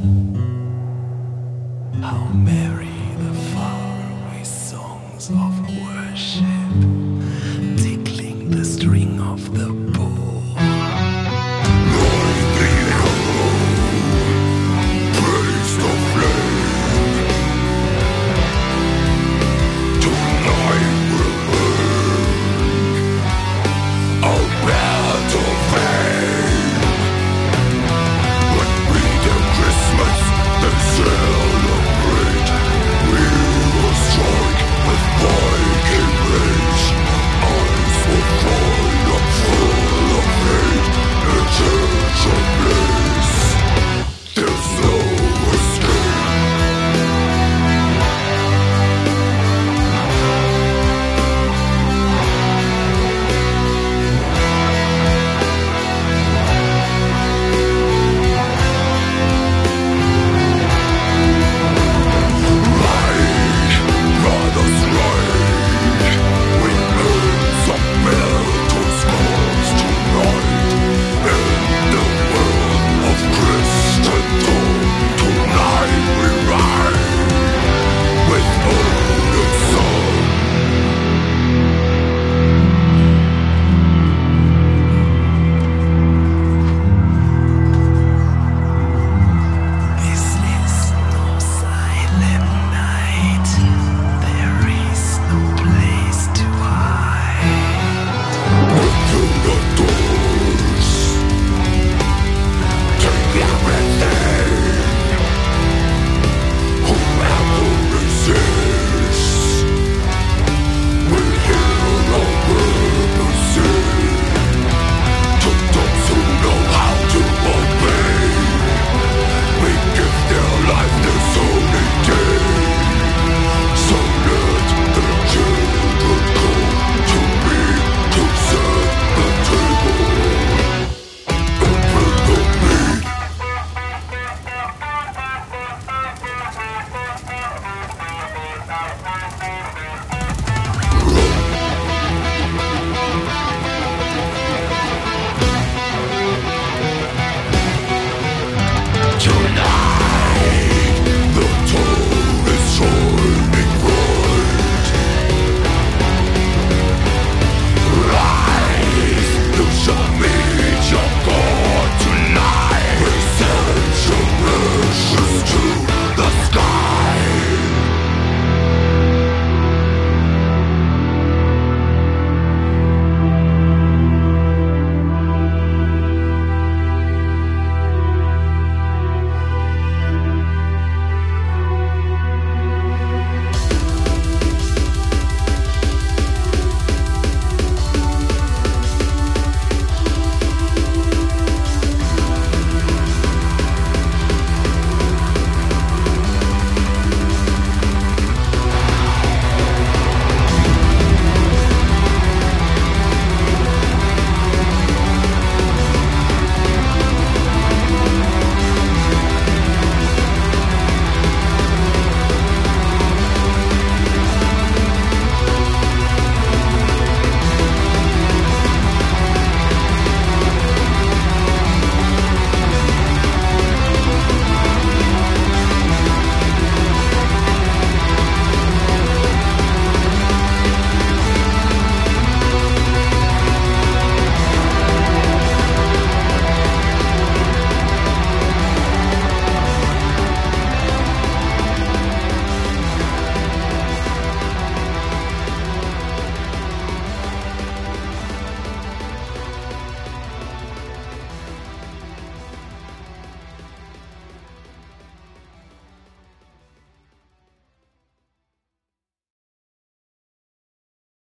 How many?